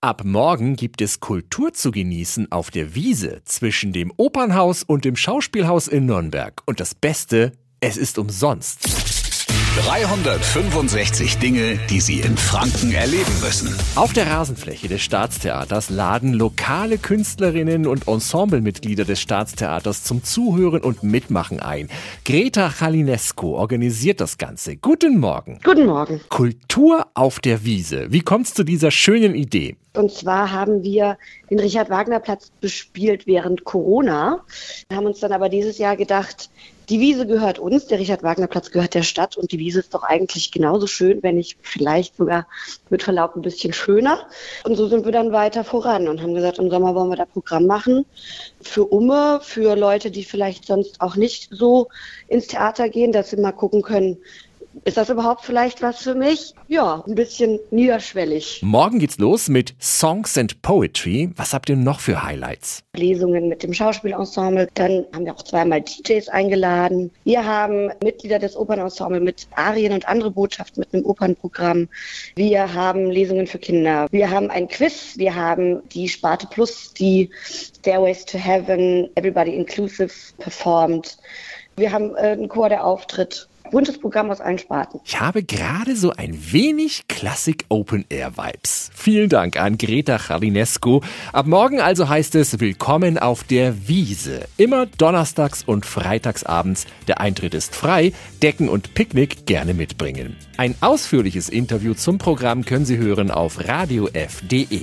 Ab morgen gibt es Kultur zu genießen auf der Wiese zwischen dem Opernhaus und dem Schauspielhaus in Nürnberg. Und das Beste, es ist umsonst. 365 Dinge, die Sie in Franken erleben müssen. Auf der Rasenfläche des Staatstheaters laden lokale Künstlerinnen und Ensemblemitglieder des Staatstheaters zum Zuhören und Mitmachen ein. Greta Chalinescu organisiert das Ganze. Guten Morgen. Guten Morgen. Kultur auf der Wiese. Wie kommst du zu dieser schönen Idee? Und zwar haben wir den Richard-Wagner-Platz bespielt während Corona, Wir haben uns dann aber dieses Jahr gedacht, die Wiese gehört uns, der Richard-Wagner-Platz gehört der Stadt und die Wiese ist doch eigentlich genauso schön, wenn nicht vielleicht sogar mit Verlaub ein bisschen schöner. Und so sind wir dann weiter voran und haben gesagt, im Sommer wollen wir da Programm machen für Umme, für Leute, die vielleicht sonst auch nicht so ins Theater gehen, dass sie mal gucken können, ist das überhaupt vielleicht was für mich? Ja, ein bisschen niederschwellig. Morgen geht's los mit Songs and Poetry. Was habt ihr noch für Highlights? Lesungen mit dem Schauspielensemble. Dann haben wir auch zweimal DJs eingeladen. Wir haben Mitglieder des Opernensembles mit Arien und andere Botschaften mit einem Opernprogramm. Wir haben Lesungen für Kinder. Wir haben ein Quiz. Wir haben die Sparte Plus, die Stairways to Heaven, Everybody Inclusive performt. Wir haben äh, einen Chor, der auftritt buntes Programm aus allen Sparten. Ich habe gerade so ein wenig Klassik Open Air Vibes. Vielen Dank an Greta Chalinescu. Ab morgen also heißt es Willkommen auf der Wiese. Immer donnerstags und freitags abends. Der Eintritt ist frei. Decken und Picknick gerne mitbringen. Ein ausführliches Interview zum Programm können Sie hören auf radiof.de.